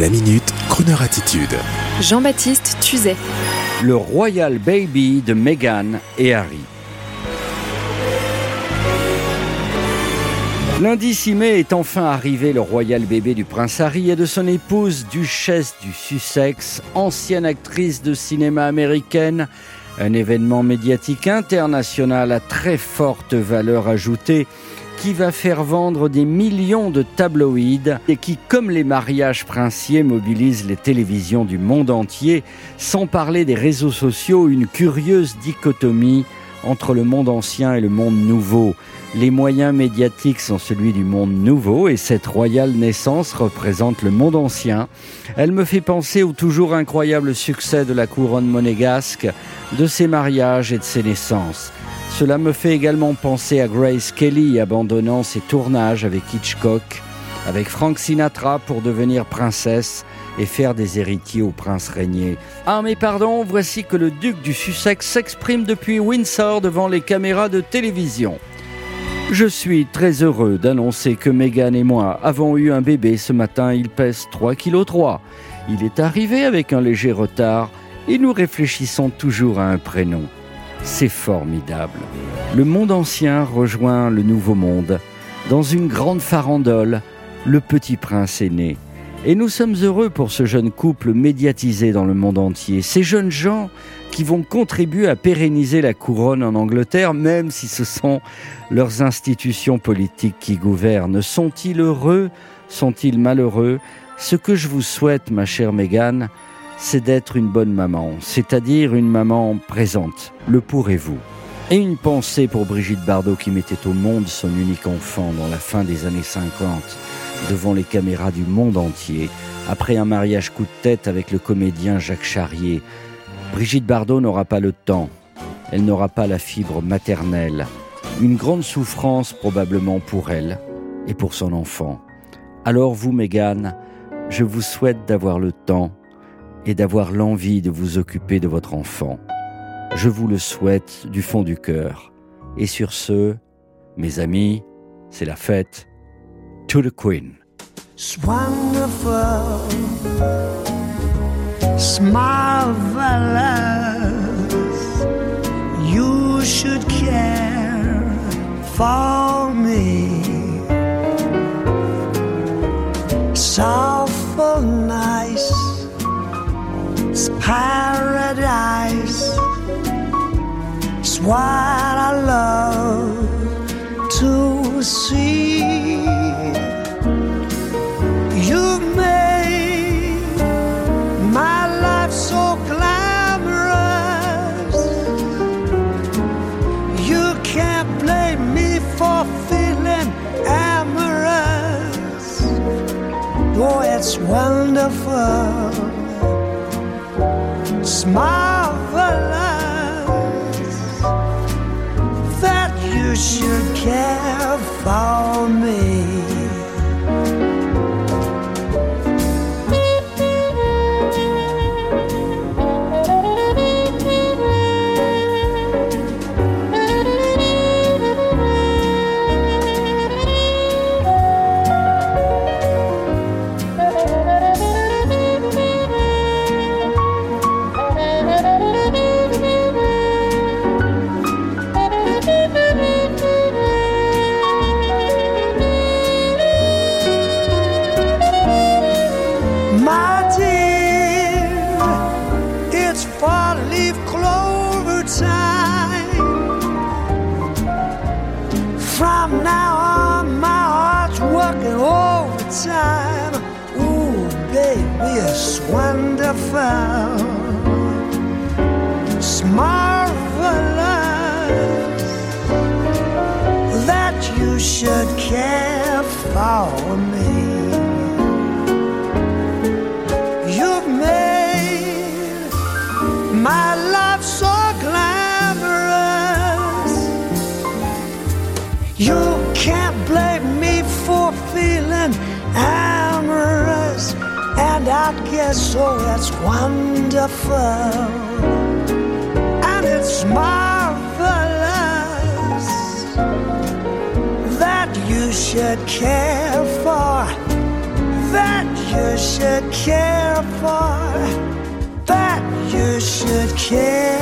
La minute, Kroneur attitude. Jean-Baptiste Tuzet. Le Royal Baby de Meghan et Harry. Lundi 6 mai est enfin arrivé le royal bébé du prince Harry et de son épouse, duchesse du Sussex, ancienne actrice de cinéma américaine. Un événement médiatique international à très forte valeur ajoutée qui va faire vendre des millions de tabloïds et qui, comme les mariages princiers, mobilise les télévisions du monde entier, sans parler des réseaux sociaux, une curieuse dichotomie entre le monde ancien et le monde nouveau. Les moyens médiatiques sont celui du monde nouveau et cette royale naissance représente le monde ancien. Elle me fait penser au toujours incroyable succès de la couronne monégasque, de ses mariages et de ses naissances. Cela me fait également penser à Grace Kelly abandonnant ses tournages avec Hitchcock, avec Frank Sinatra pour devenir princesse et faire des héritiers au prince régné. Ah mais pardon, voici que le duc du Sussex s'exprime depuis Windsor devant les caméras de télévision. Je suis très heureux d'annoncer que Meghan et moi avons eu un bébé ce matin, il pèse 3 kg 3. Il est arrivé avec un léger retard et nous réfléchissons toujours à un prénom. C'est formidable. Le monde ancien rejoint le nouveau monde. Dans une grande farandole, le petit prince est né. Et nous sommes heureux pour ce jeune couple médiatisé dans le monde entier. Ces jeunes gens qui vont contribuer à pérenniser la couronne en Angleterre, même si ce sont leurs institutions politiques qui gouvernent. Sont-ils heureux? Sont-ils malheureux? Ce que je vous souhaite, ma chère Mégane, c'est d'être une bonne maman, c'est-à-dire une maman présente. Le pourrez-vous? Et une pensée pour Brigitte Bardot qui mettait au monde son unique enfant dans la fin des années 50 devant les caméras du monde entier, après un mariage coup de tête avec le comédien Jacques Charrier. Brigitte Bardot n'aura pas le temps, elle n'aura pas la fibre maternelle, une grande souffrance probablement pour elle et pour son enfant. Alors vous, Mégane, je vous souhaite d'avoir le temps et d'avoir l'envie de vous occuper de votre enfant. Je vous le souhaite du fond du cœur. Et sur ce, mes amis, c'est la fête. to the Queen. It's wonderful, marvelous. You should care for what I love to see. You've made my life so glamorous. You can't blame me for feeling amorous. It's wonderful. Smile. Should care for me. It's wonderful. It's marvelous that you should care for me. You've made my life so glamorous. You can't blame me for feeling and I guess so. That's wonderful, and it's marvelous that you should care for that you should care for, that you should care